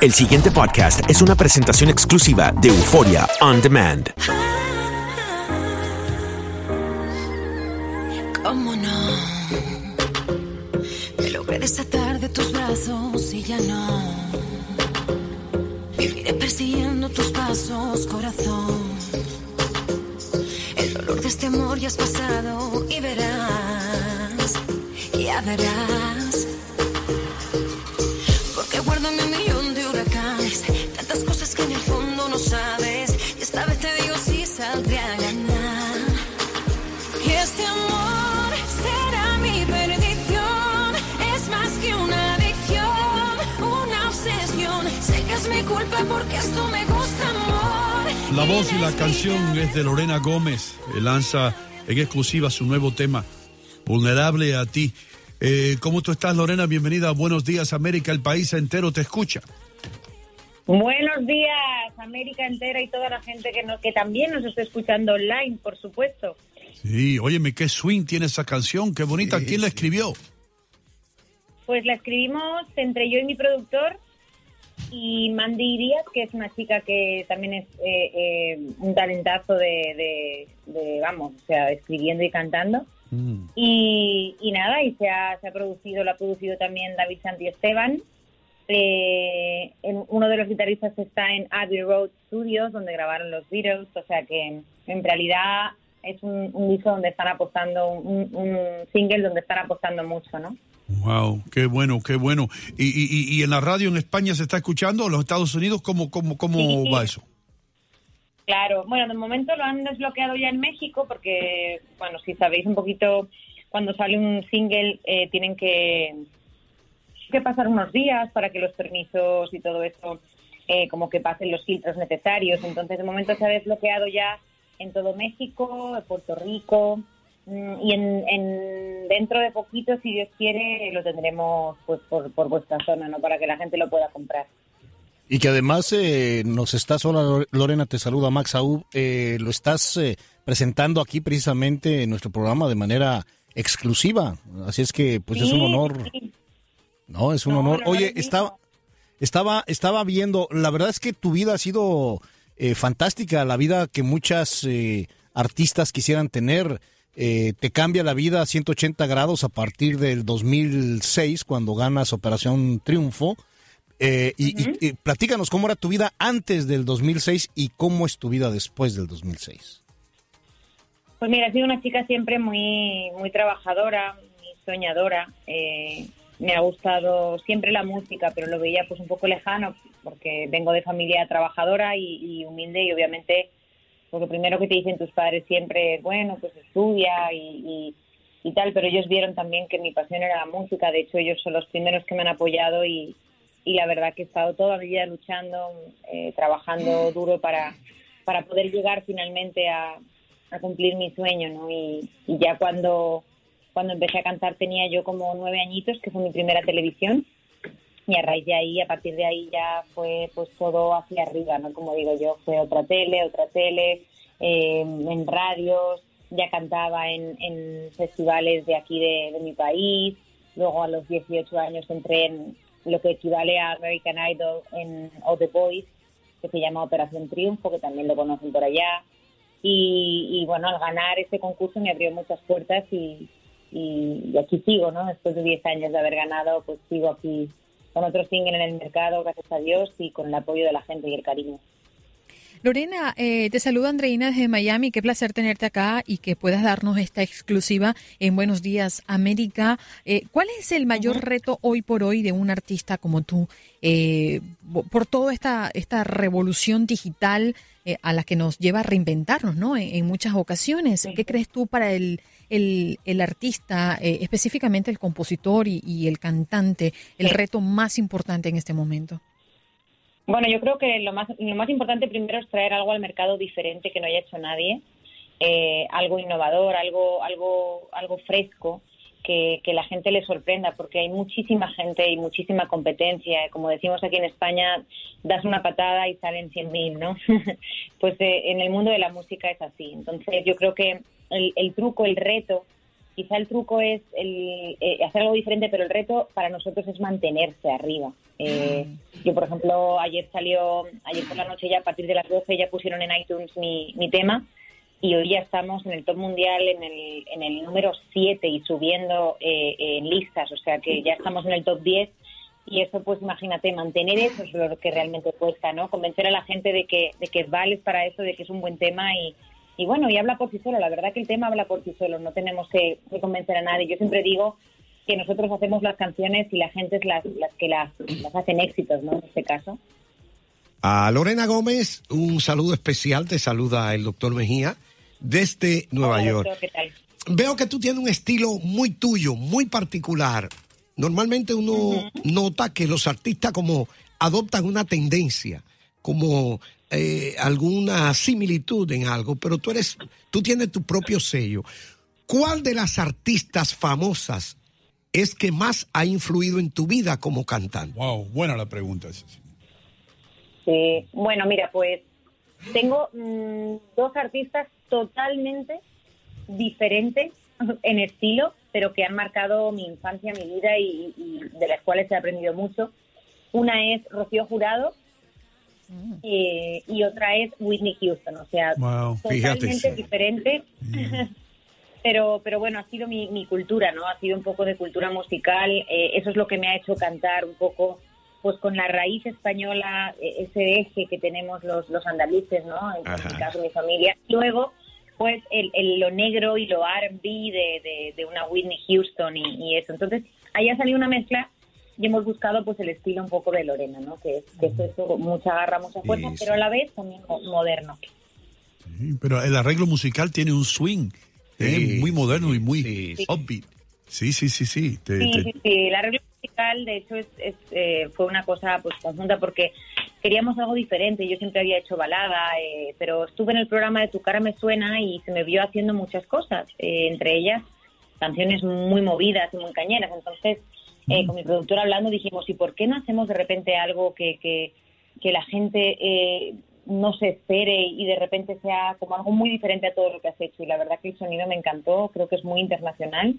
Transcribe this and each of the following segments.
El siguiente podcast es una presentación exclusiva de Euforia On Demand. ¿Cómo no? Me logré desatar de tus brazos y ya no. Viviré persiguiendo tus pasos, corazón. El dolor de este amor ya has pasado y verás, ya verás. Culpa porque esto me gusta, amor. La voz y la canción es de Lorena Gómez. Eh, Lanza en exclusiva su nuevo tema, Vulnerable a ti. Eh, ¿Cómo tú estás, Lorena? Bienvenida a Buenos Días, América. El país entero te escucha. Buenos días, América entera y toda la gente que, no, que también nos está escuchando online, por supuesto. Sí, óyeme, qué swing tiene esa canción, qué bonita. ¿Quién la escribió? Pues la escribimos entre yo y mi productor y Mandy Díaz, que es una chica que también es eh, eh, un talentazo de, de- de, vamos, o sea, escribiendo y cantando. Y, y nada, y se ha, se ha producido, lo ha producido también David Santi Esteban. Eh, en- uno de los guitarristas está en Abbey Road Studios, donde grabaron los Beatles, o sea que en realidad es un, un disco donde están apostando, un, un single donde están apostando mucho, ¿no? Wow, qué bueno, qué bueno. ¿Y, y- y- en la radio en España se está escuchando? ¿En los Estados Unidos? ¿Cómo, cómo, cómo sí. va eso? Claro, bueno, de momento lo han desbloqueado ya en México porque, bueno, si sabéis un poquito, cuando sale un single eh, tienen que, que pasar unos días para que los permisos y todo eso eh, como que pasen los filtros necesarios. Entonces, de momento se ha desbloqueado ya en todo México, en Puerto Rico mm, y en, en- dentro de poquito, si Dios quiere, lo tendremos pues por, por vuestra zona, ¿no? Para que la gente lo pueda comprar. Y que además eh, nos estás, hola Lorena, te saluda Max Aub, eh, lo estás eh, presentando aquí precisamente en nuestro programa de manera exclusiva. Así es que pues es un honor. sí. No, es un No, honor. Oye, estaba, estaba, estaba viendo, la verdad es que tu vida ha sido eh, fantástica, la vida que muchas eh, artistas quisieran tener. Eh, te cambia la vida a 180 grados a partir del 2006, cuando ganas Operación Triunfo. Eh, y, y- y platícanos cómo era tu vida antes del 2006 y cómo es tu vida después del 2006. Pues mira, he sido una chica siempre muy, muy trabajadora, muy soñadora. Eh, me ha gustado siempre la música, pero lo veía pues un poco lejano porque vengo de familia trabajadora y, humilde y obviamente lo primero que te dicen tus padres siempre es, bueno, pues estudia y, y- tal, pero ellos vieron también que mi pasión era la música. De hecho, ellos son los primeros que me han apoyado y, y la verdad que he estado toda mi vida luchando, eh, trabajando duro para, para poder llegar finalmente a, a cumplir mi sueño, ¿no? Y ya cuando, cuando empecé a cantar tenía yo como nueve añitos, que fue mi primera televisión, y a raíz de ahí, a partir de ahí ya fue pues todo hacia arriba, ¿no? Como digo yo, fue otra tele, otra tele, eh, en radios, ya cantaba en, en festivales de aquí de, de mi país, luego a los 18 años entré en lo que equivale a American Idol en All the Boys, que se llama Operación Triunfo, que también lo conocen por allá. Y, y, bueno, al ganar ese concurso me abrió muchas puertas y, y, y aquí sigo, ¿no? Después de 10 años de haber ganado, pues sigo aquí con otro single en el mercado, gracias a Dios, y con el apoyo de la gente y el cariño. Lorena, eh, te saluda Andreina desde Miami. Qué placer tenerte acá y que puedas darnos esta exclusiva en Buenos Días América. Eh, ¿Cuál es el mayor reto hoy por hoy de un artista como tú eh, por toda esta, esta revolución digital eh, a la que nos lleva a reinventarnos ¿no? en, en muchas ocasiones? ¿Qué crees tú para el, el, el artista, eh, específicamente el compositor y, y el cantante, el Sí. reto más importante en este momento? Bueno, yo creo que lo más, lo más importante primero es traer algo al mercado diferente que no haya hecho nadie, eh, algo innovador, algo, algo, algo fresco, que, que la gente le sorprenda, porque hay muchísima gente y muchísima competencia. Como decimos aquí en España, das una patada y salen 100.000, ¿no? pues eh, en el mundo de la música es así. Entonces yo creo que el, el truco, el reto, quizá el truco es el, eh, hacer algo diferente, pero el reto para nosotros es mantenerse arriba. Eh, yo, por ejemplo, ayer salió, ayer por la noche ya a partir de las 12 ya pusieron en iTunes mi, mi tema. Y hoy ya estamos en el top mundial en el, en el número 7 y subiendo eh, en listas, o sea que ya estamos en el top 10 y eso pues imagínate, mantener eso es lo que realmente cuesta, ¿no? Convencer a la gente de que, de que vales para eso, de que es un buen tema y, y bueno, y habla por sí solo, la verdad que el tema habla por sí solo, no tenemos que, que convencer a nadie. Yo siempre digo que nosotros hacemos las canciones y la gente es las, las que las, las hacen éxitos, ¿no? En este caso. A Lorena Gómez, un saludo especial, te saluda el doctor Mejía desde Nueva Hola, York. doctor, ¿qué tal? Veo que tú tienes un estilo muy tuyo, muy particular. Normalmente uno nota que los artistas como adoptan una tendencia, como eh, alguna similitud en algo, pero tú eres, tú tienes tu propio sello. ¿Cuál de las artistas famosas es que más ha influido en tu vida como cantante? Wow, buena la pregunta sí. Bueno, mira, pues tengo mm, dos artistas totalmente diferentes en estilo, pero que han marcado mi infancia, mi vida y, y de las cuales he aprendido mucho. Una es Rocío Jurado eh, y otra es Whitney Houston, o sea, Wow, totalmente fíjate. diferente. pero pero bueno, ha sido mi, mi cultura, ¿no? Ha sido un poco de cultura musical. eh, eso es lo que me ha hecho cantar un poco pues con la raíz española, eh, ese eje que tenemos los, los andaluces, ¿no? En, mi caso, mi familia. Luego, pues el, el- lo negro y lo R&B de, de, de una Whitney Houston y, y eso. Entonces, ahí ha salido una mezcla y hemos buscado pues el estilo un poco de Lorena, ¿no? Que es, que es eso, mucha garra, mucha fuerza, Sí, pero a la vez también mo- moderno. Sí, pero el arreglo musical tiene un swing eh, muy moderno y muy sí, sí. upbeat. Sí, sí, sí, sí. Te- Sí, te- sí, sí. El arreglo musical, de hecho, es, es, eh, fue una cosa pues conjunta porque queríamos algo diferente. Yo siempre había hecho balada, eh, pero estuve en el programa de Tu cara me suena y se me vio haciendo muchas cosas, eh, entre ellas canciones muy movidas y muy cañeras. Entonces, eh, con mi productora hablando dijimos, ¿y por qué no hacemos de repente algo que, que, que la gente eh, no se espere y de repente sea como algo muy diferente a todo lo que has hecho? Y la verdad que el sonido me encantó, creo que es muy internacional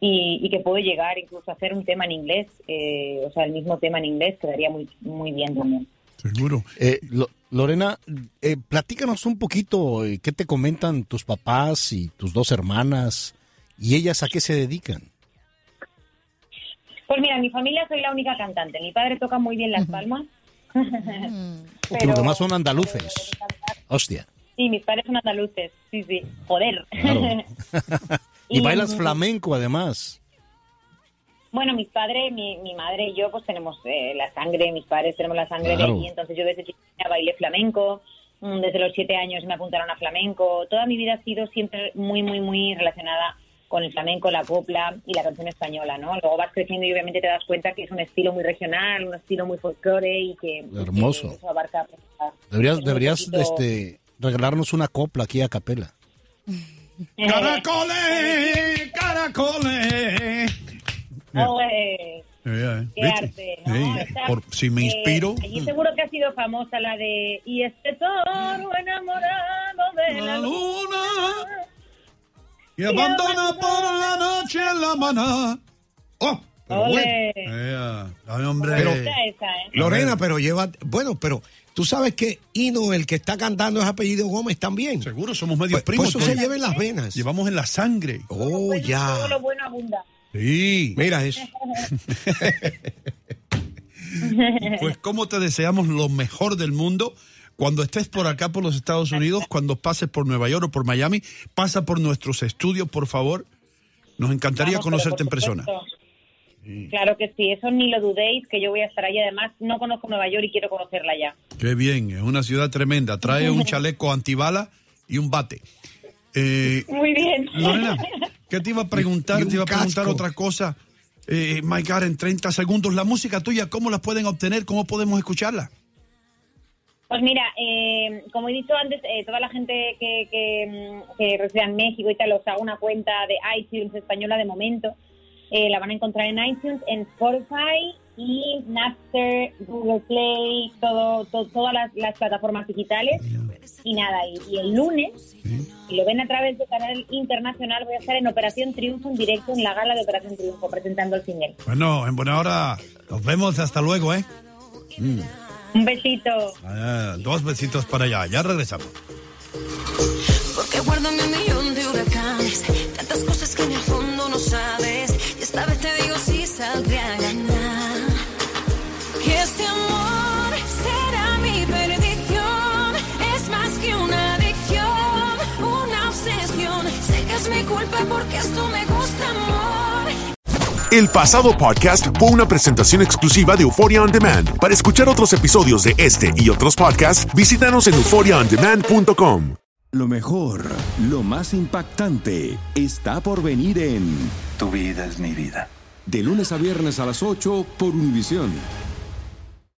y, y que puede llegar incluso a hacer un tema en inglés, eh, o sea, el mismo tema en inglés quedaría muy, muy bien también. seguro. Eh, Lo- Lorena, eh, platícanos un poquito, eh, ¿qué te comentan tus papás y tus dos hermanas? ¿Y ellas a qué se dedican? Pues mira, en mi familia soy la única cantante. Mi padre toca muy bien las palmas. Porque los demás son andaluces. Hostia. Sí, mis padres son andaluces. Sí, sí. Joder. Claro. y Y- bailas flamenco además. Bueno, mis padres, mi, mi madre y yo, pues tenemos eh, la sangre, mis padres tenemos la sangre Claro. de allí, entonces yo desde chiquita bailé flamenco, mm, desde los siete años me apuntaron a flamenco, toda mi vida ha sido siempre muy, muy, muy relacionada con el flamenco, la copla y la canción española, ¿no? Luego vas creciendo y obviamente te das cuenta que es un estilo muy regional, un estilo muy folclore y que... Hermoso. que eso abarca, pues, Deberías, deberías poquito- este, regalarnos una copla aquí a capela. ¡Caracoles! ¡Caracoles! Ole. Eh, Qué ¿viste? arte, ¿no? Sí, Esta, por- si me eh, inspiro. allí seguro que ha sido famosa la de Y este toro enamorado de la La luna. Y abandona por la noche la maná. ¡Oh! Pero Ole. bueno. Eh, ay, hombre. Pero- ¿eh? Lorena, pero lleva, bueno, pero tú sabes que Hino, el que está cantando, es apellido Gómez también. Seguro, somos medio Pues, primos. pues eso se lleva en las venas. Llevamos en la sangre. Oh, Bueno, ya. Todo lo bueno abunda. Sí. Mira eso. Pues cómo te deseamos lo mejor del mundo. Cuando estés por acá, por los Estados Unidos, cuando pases por Nueva York o por Miami, pasa por nuestros estudios, por favor. Nos encantaría Vamos, conocerte en persona. Claro que sí, eso ni lo dudéis, que yo voy a estar allí. Además, no conozco Nueva York y quiero conocerla ya. Qué bien, es una ciudad tremenda. Trae un chaleco antibala y un bate. Eh, Muy bien. Lorena, ¿qué te iba a preguntar? Te iba a preguntar casco. otra cosa. Eh, my God, en 30 segundos, la música tuya, ¿cómo la pueden obtener? ¿Cómo podemos escucharla? Pues mira, eh, como he dicho antes, eh, toda la gente mm, que reside en México y tal, os hago una cuenta de iTunes española de momento. Eh, la van a encontrar en iTunes, en Spotify y Napster, Google Play, todo, to- todas las, plataformas digitales. Y nada, y, el lunes, si lo ven a través del canal internacional, voy a estar en Operación Triunfo en directo en la gala de Operación Triunfo, presentando el single. Bueno, en buena hora, nos vemos, hasta luego, ¿eh? Mm. Un besito. Ah, dos besitos para allá, ya regresamos. Porque guardo mi millón de huracanes, tantas cosas que en el fondo no sabes. Y esta vez te digo si saldré a ganar. Que este amor será mi perdición. Es más que una adicción, una obsesión. Sé que es mi culpa porque esto me gusta, amor. El pasado podcast fue una presentación exclusiva de Euphoria On Demand. Para escuchar otros episodios de este y otros podcasts, visítanos en euphoriaondemand.com. Lo mejor, lo más impactante, está por venir en Tu vida es mi vida. De lunes a viernes a las 8 por Univisión.